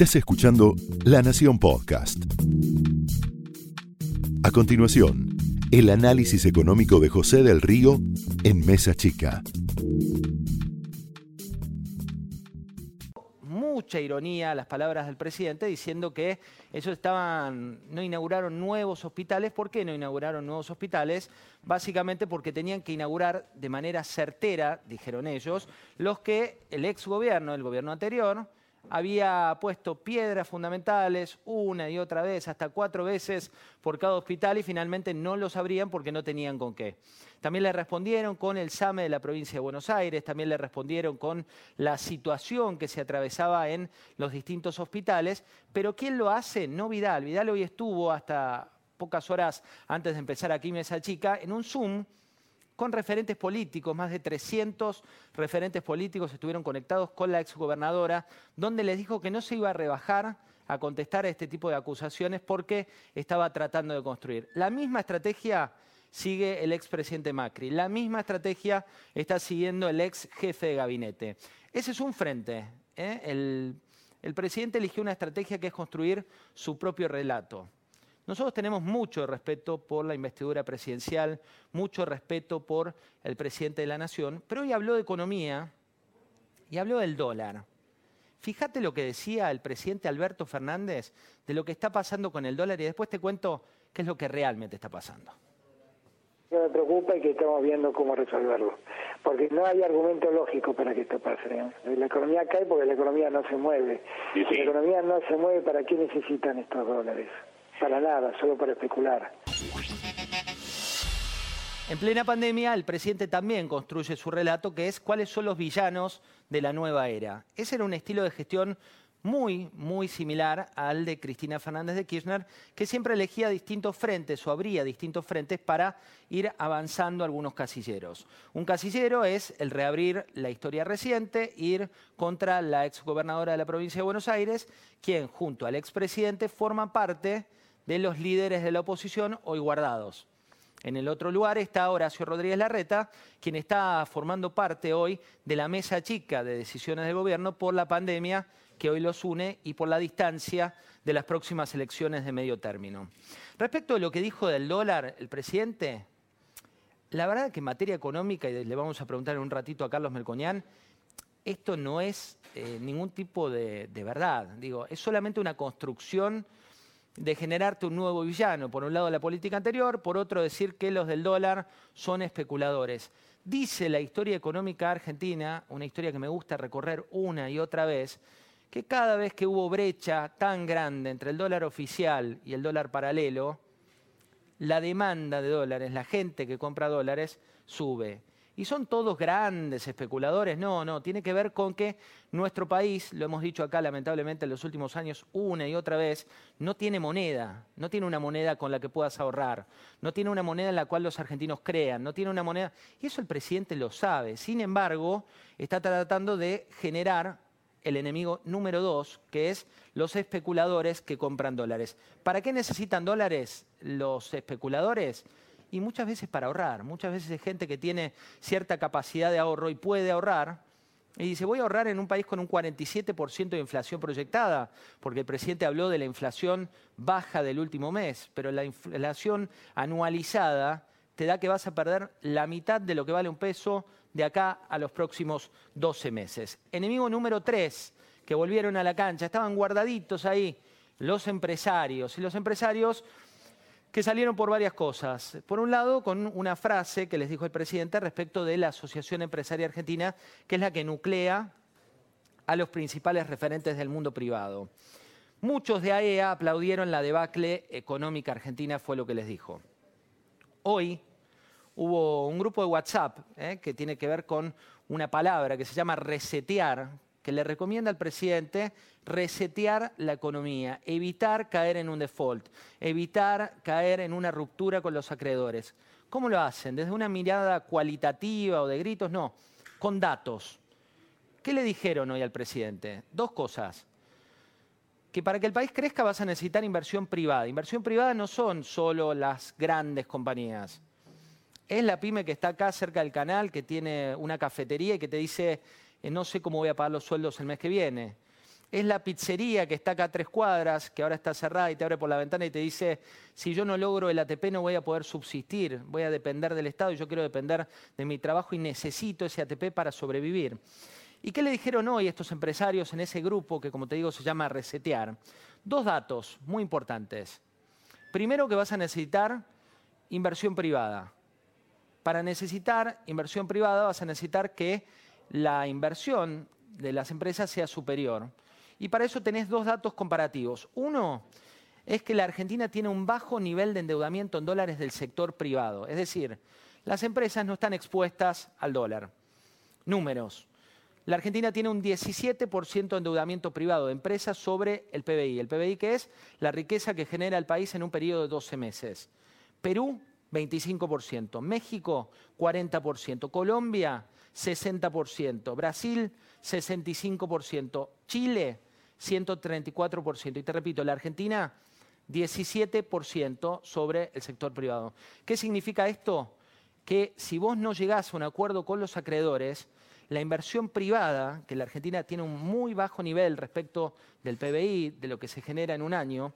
Estás escuchando La Nación Podcast. A continuación, el análisis económico de José del Río en Mesa Chica. Mucha ironía las palabras del presidente diciendo que ellos estaban, no inauguraron nuevos hospitales. ¿Por qué no inauguraron nuevos hospitales? Básicamente porque tenían que inaugurar de manera certera, dijeron ellos, los que el ex gobierno, el gobierno anterior, había puesto piedras fundamentales una y otra vez, hasta cuatro veces por cada hospital y finalmente no los abrían porque no tenían con qué. También le respondieron con el SAME de la provincia de Buenos Aires, también le respondieron con la situación que se atravesaba en los distintos hospitales, pero ¿quién lo hace? No Vidal. Vidal hoy estuvo hasta pocas horas antes de empezar aquí Mesa Chica en un Zoom con referentes políticos, más de 300 referentes políticos estuvieron conectados con la exgobernadora, donde les dijo que no se iba a rebajar a contestar a este tipo de acusaciones porque estaba tratando de construir. La misma estrategia sigue el expresidente Macri, la misma estrategia está siguiendo el ex jefe de gabinete. Ese es un frente. ¿eh? El, el presidente eligió una estrategia que es construir su propio relato. Nosotros tenemos mucho respeto por la investidura presidencial, mucho respeto por el presidente de la Nación, pero hoy habló de economía y habló del dólar. Fíjate lo que decía el presidente Alberto Fernández de lo que está pasando con el dólar y después te cuento qué es lo que realmente está pasando. me preocupa y que estamos viendo cómo resolverlo. Porque no hay argumento lógico para que esto pase. ¿eh? La economía cae porque la economía no se mueve. Si la economía no se mueve, ¿para qué necesitan estos dólares? Para nada, solo para especular. En plena pandemia, el presidente también construye su relato, que es cuáles son los villanos de la nueva era. Ese era un estilo de gestión muy, muy similar al de Cristina Fernández de Kirchner, que siempre elegía distintos frentes o abría distintos frentes para ir avanzando algunos casilleros. Un casillero es el reabrir la historia reciente, ir contra la exgobernadora de la provincia de Buenos Aires, quien junto al expresidente forma parte de los líderes de la oposición hoy guardados. En el otro lugar está Horacio Rodríguez Larreta, quien está formando parte hoy de la mesa chica de decisiones del gobierno por la pandemia que hoy los une y por la distancia de las próximas elecciones de medio término. Respecto a lo que dijo del dólar el presidente, la verdad que en materia económica, y le vamos a preguntar en un ratito a Carlos Melcoñán, esto no es eh, ningún tipo de, de verdad. Digo, es solamente una construcción de generarte un nuevo villano. Por un lado la política anterior, por otro decir que los del dólar son especuladores. Dice la historia económica argentina, una historia que me gusta recorrer una y otra vez, que cada vez que hubo brecha tan grande entre el dólar oficial y el dólar paralelo, la demanda de dólares, la gente que compra dólares, sube. ¿Y son todos grandes especuladores? No, no, tiene que ver con que nuestro país, lo hemos dicho acá lamentablemente en los últimos años una y otra vez, no tiene moneda, no tiene una moneda con la que puedas ahorrar, no tiene una moneda en la cual los argentinos crean, no tiene una moneda, y eso el presidente lo sabe. Sin embargo, está tratando de generar el enemigo número dos, que es los especuladores que compran dólares. ¿Para qué necesitan dólares los especuladores? Y muchas veces para ahorrar. Muchas veces hay gente que tiene cierta capacidad de ahorro y puede ahorrar. Y dice, voy a ahorrar en un país con un 47% de inflación proyectada, porque el presidente habló de la inflación baja del último mes, pero la inflación anualizada te da que vas a perder la mitad de lo que vale un peso de acá a los próximos 12 meses. Enemigo número 3, que volvieron a la cancha, estaban guardaditos ahí los empresarios. Y los empresarios que salieron por varias cosas. Por un lado, con una frase que les dijo el presidente respecto de la Asociación Empresaria Argentina, que es la que nuclea a los principales referentes del mundo privado. Muchos de AEA e aplaudieron la debacle económica argentina, fue lo que les dijo. Hoy hubo un grupo de WhatsApp eh, que tiene que ver con una palabra que se llama resetear, que le recomienda al presidente resetear la economía, evitar caer en un default, evitar caer en una ruptura con los acreedores. ¿Cómo lo hacen? ¿Desde una mirada cualitativa o de gritos? No, con datos. ¿Qué le dijeron hoy al presidente? Dos cosas. Que para que el país crezca vas a necesitar inversión privada. Inversión privada no son solo las grandes compañías. Es la pyme que está acá cerca del canal, que tiene una cafetería y que te dice, no sé cómo voy a pagar los sueldos el mes que viene. es la pizzería que está acá a tres cuadras, que ahora está cerrada y te abre por la ventana y te dice, si yo no logro el ATP no voy a poder subsistir, voy a depender del Estado y yo quiero depender de mi trabajo y necesito ese ATP para sobrevivir. ¿Y qué le dijeron hoy estos empresarios en ese grupo que, como te digo, se llama Resetear? Dos datos muy importantes. Primero que vas a necesitar inversión privada. Para necesitar inversión privada vas a necesitar que la inversión de las empresas sea superior. Y para eso tenés dos datos comparativos. Uno es que la Argentina tiene un bajo nivel de endeudamiento en dólares del sector privado. Es decir, las empresas no están expuestas al dólar. Números. La Argentina tiene un 17% de endeudamiento privado de empresas sobre el PBI. El PBI que es la riqueza que genera el país en un periodo de 12 meses. Perú, 25%. México, 40%. Colombia, 60%. Brasil, 65%. Chile, 134%. Y te repito, la Argentina, 17% sobre el sector privado. ¿Qué significa esto? Que si vos no llegás a un acuerdo con los acreedores, la inversión privada, que la Argentina tiene un muy bajo nivel respecto del PBI, de lo que se genera en un año,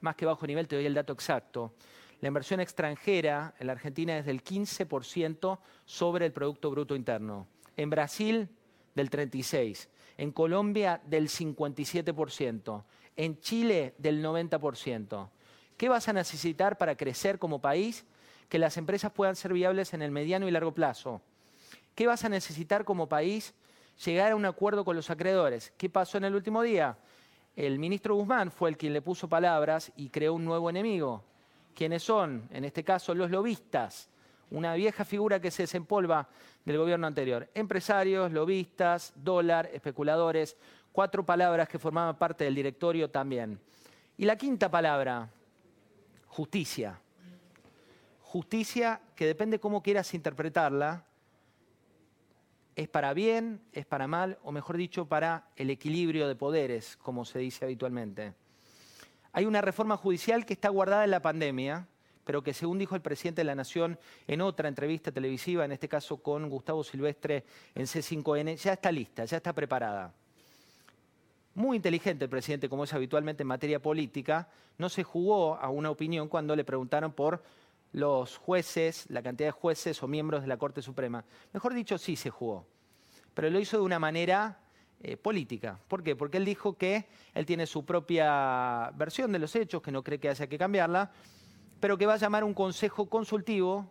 más que bajo nivel, te doy el dato exacto. La inversión extranjera en la Argentina es del 15% sobre el Producto Bruto Interno. En Brasil, del 36%. En Colombia, del 57%. En Chile, del 90%. ¿Qué vas a necesitar para crecer como país? Que las empresas puedan ser viables en el mediano y largo plazo. ¿Qué vas a necesitar como país? Llegar a un acuerdo con los acreedores. ¿Qué pasó en el último día? El ministro Guzmán fue el quien le puso palabras y creó un nuevo enemigo. ¿Quiénes son? En este caso, los lobistas una vieja figura que se desempolva del gobierno anterior. Empresarios, lobistas, dólar, especuladores, cuatro palabras que formaban parte del directorio también. Y la quinta palabra, justicia. Justicia que depende cómo quieras interpretarla, es para bien, es para mal, o mejor dicho, para el equilibrio de poderes, como se dice habitualmente. Hay una reforma judicial que está guardada en la pandemia, pero que según dijo el presidente de la Nación en otra entrevista televisiva, en este caso con Gustavo Silvestre en C5N, ya está lista, ya está preparada. Muy inteligente el presidente, como es habitualmente en materia política, no se jugó a una opinión cuando le preguntaron por los jueces, la cantidad de jueces o miembros de la Corte Suprema. Mejor dicho, sí se jugó, pero lo hizo de una manera eh, política. ¿Por qué? Porque él dijo que él tiene su propia versión de los hechos, que no cree que haya que cambiarla, pero que va a llamar un consejo consultivo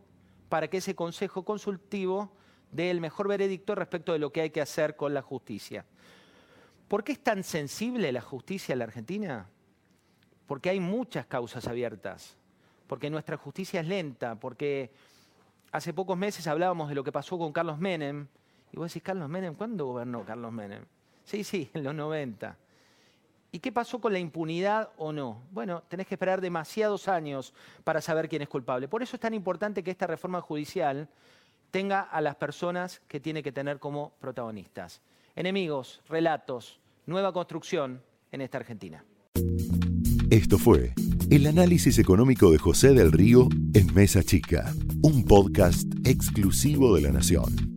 para que ese consejo consultivo dé el mejor veredicto respecto de lo que hay que hacer con la justicia. ¿Por qué es tan sensible la justicia en la Argentina? Porque hay muchas causas abiertas, porque nuestra justicia es lenta, porque hace pocos meses hablábamos de lo que pasó con Carlos Menem, y vos decís, Carlos Menem, ¿cuándo gobernó Carlos Menem? Sí, sí, en los 90. ¿Y qué pasó con la impunidad o no? Bueno, tenés que esperar demasiados años para saber quién es culpable. Por eso es tan importante que esta reforma judicial tenga a las personas que tiene que tener como protagonistas. Enemigos, relatos, nueva construcción en esta Argentina. Esto fue el análisis económico de José del Río en Mesa Chica, un podcast exclusivo de la Nación.